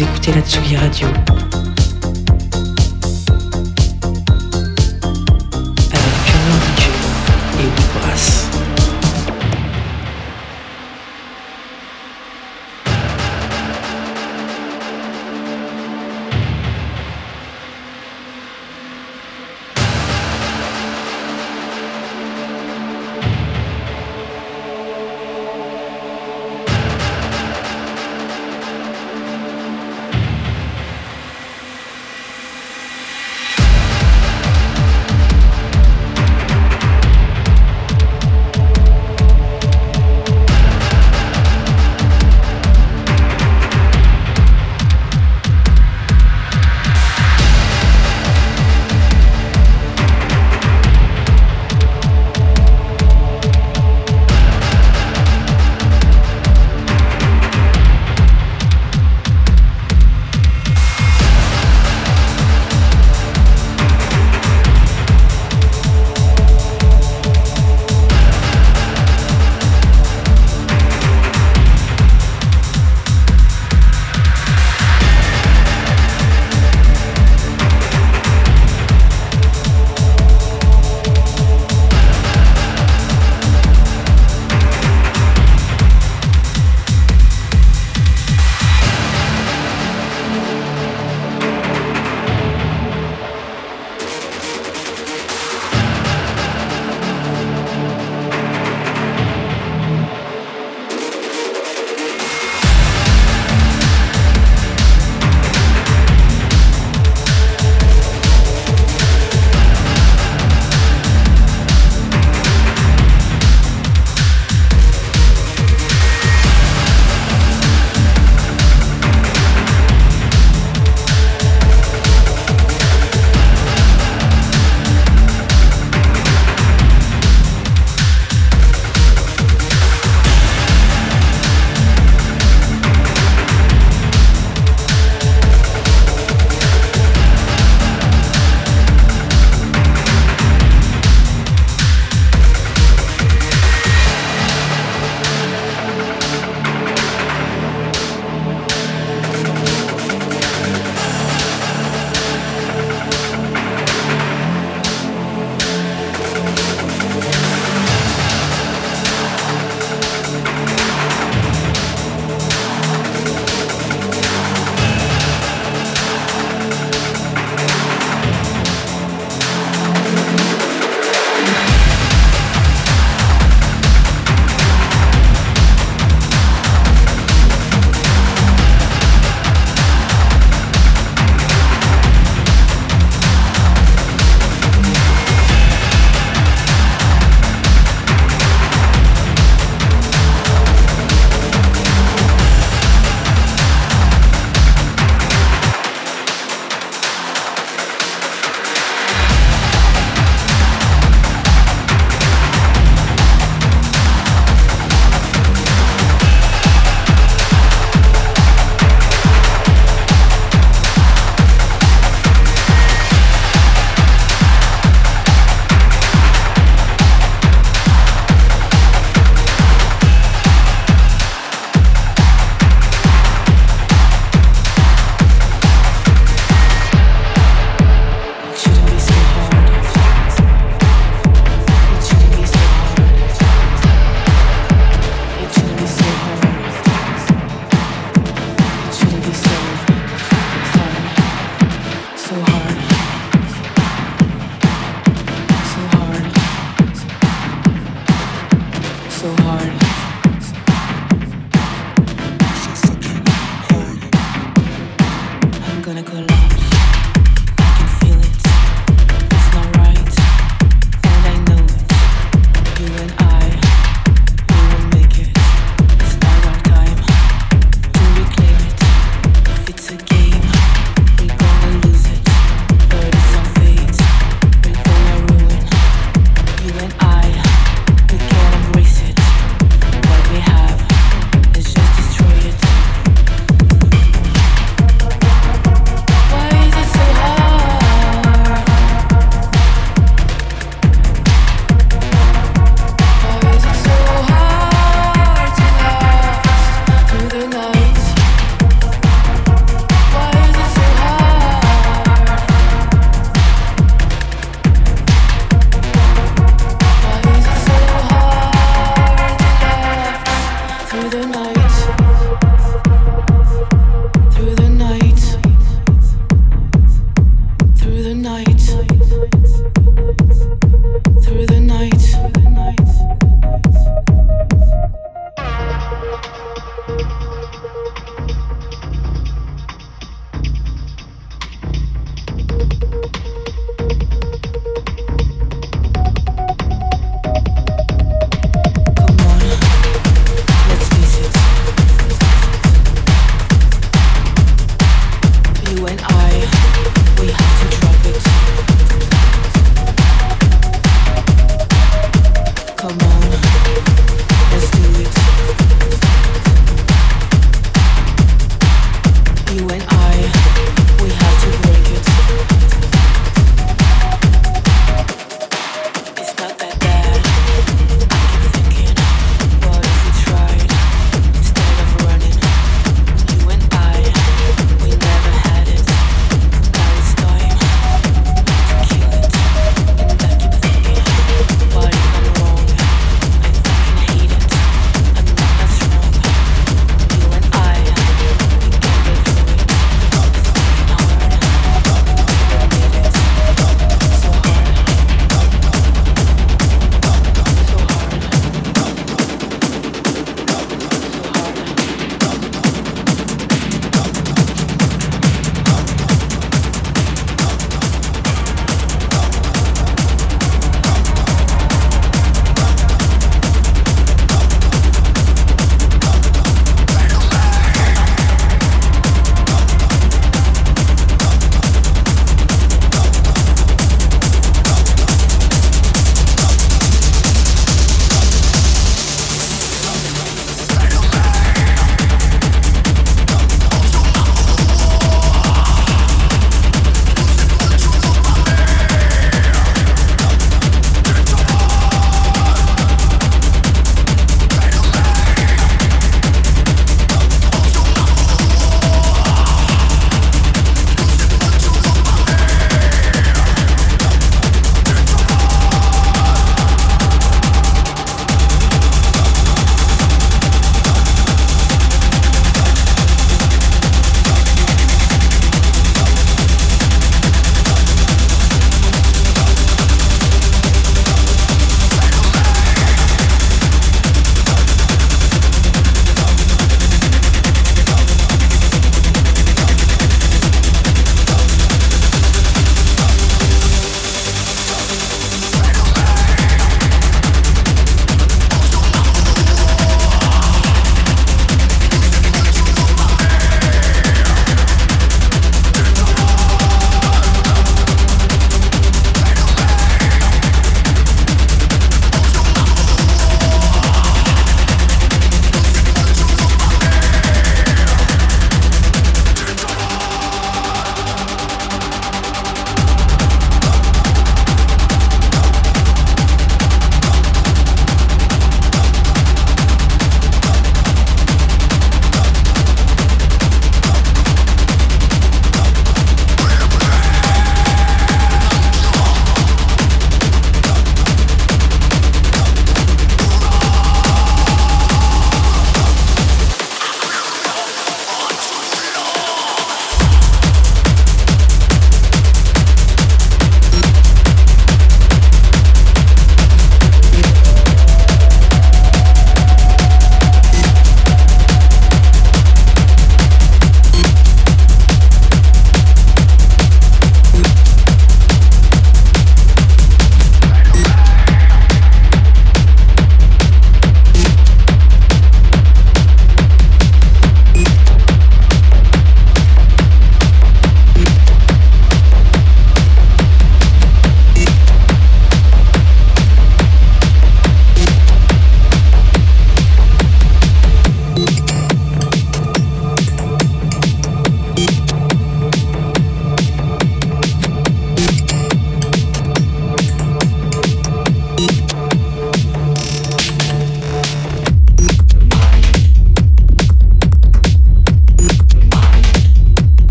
Écoutez la Tsugi Radio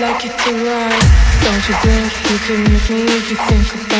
like it to ride. Don't you think you can miss me if you think about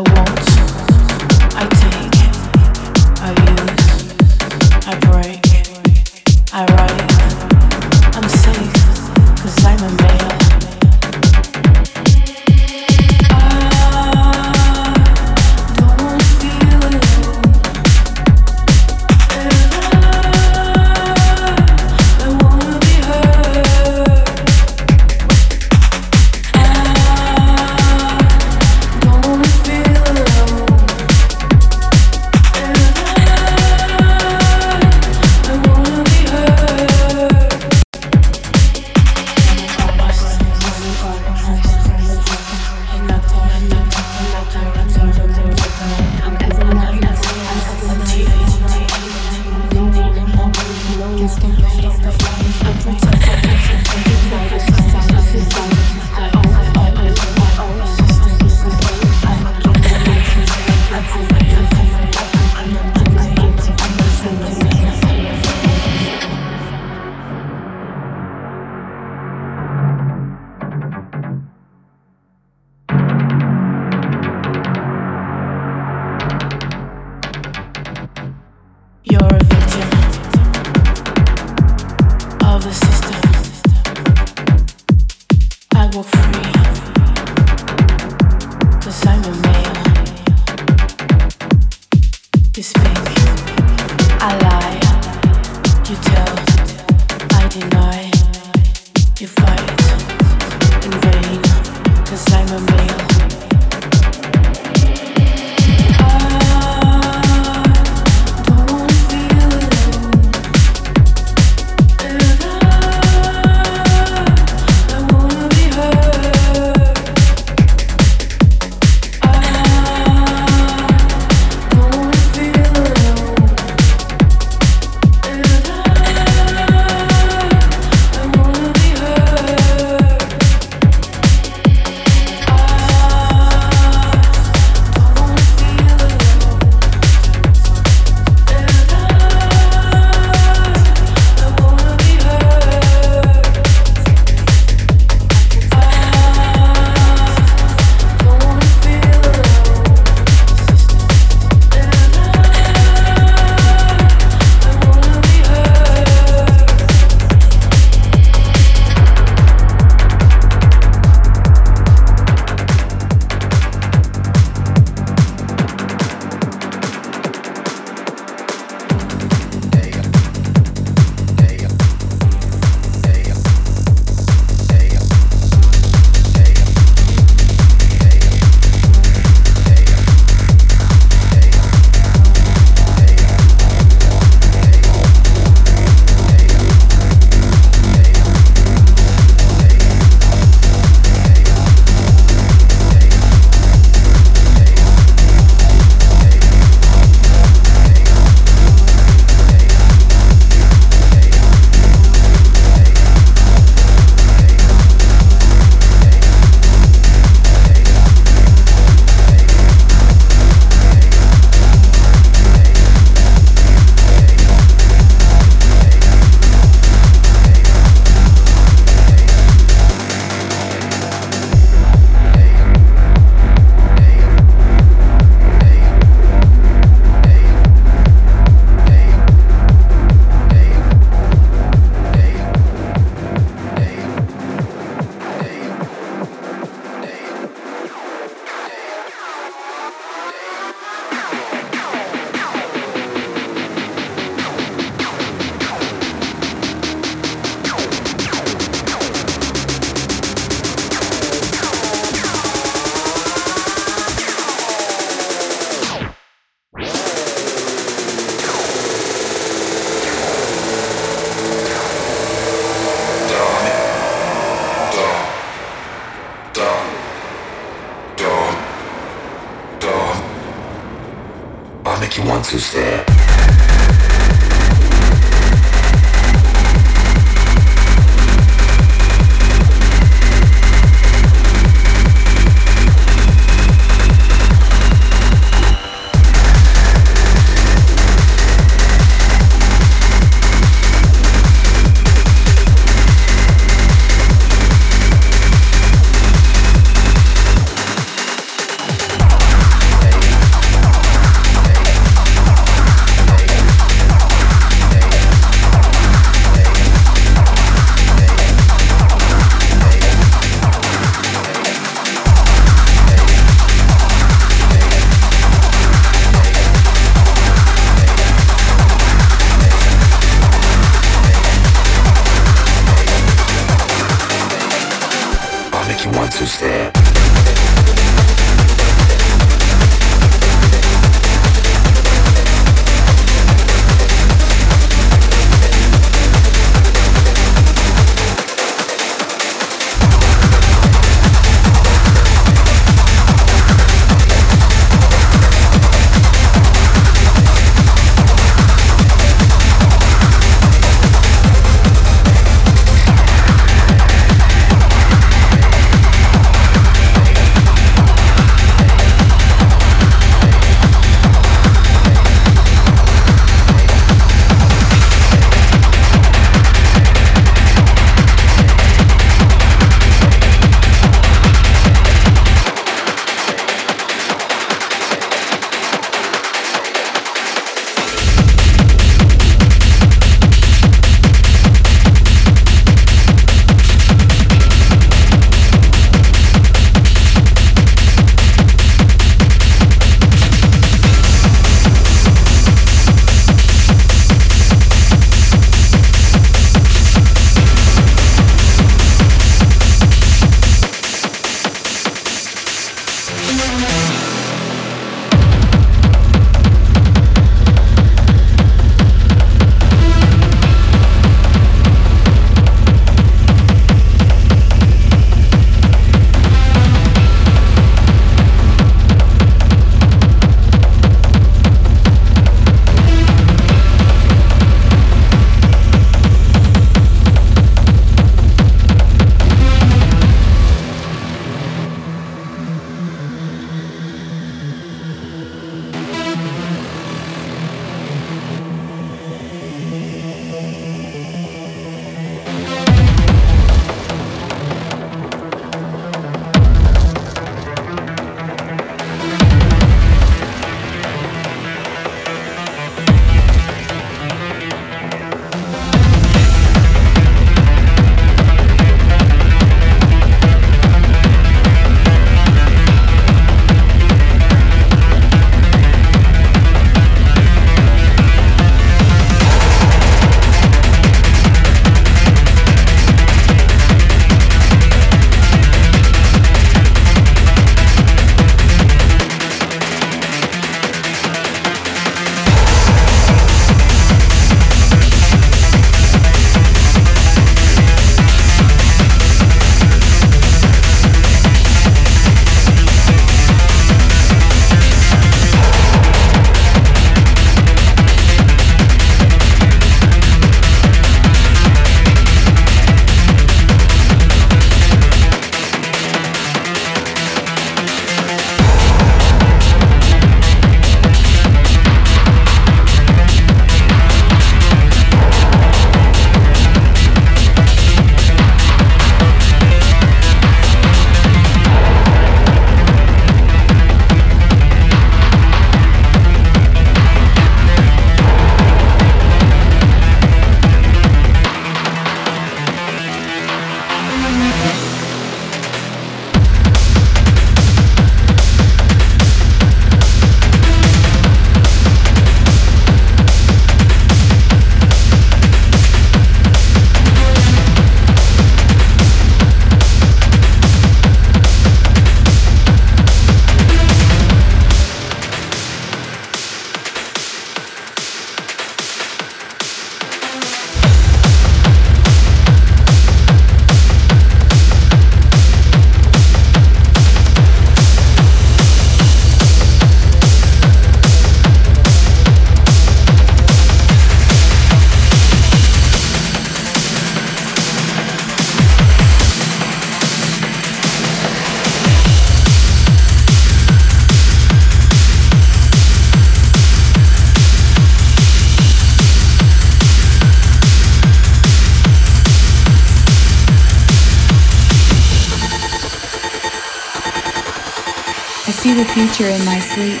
in my sleep.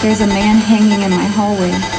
There's a man hanging in my hallway.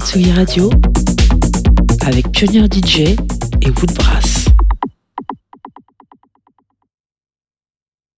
Tsugi Radio avec Pionnier DJ et Woodbrass.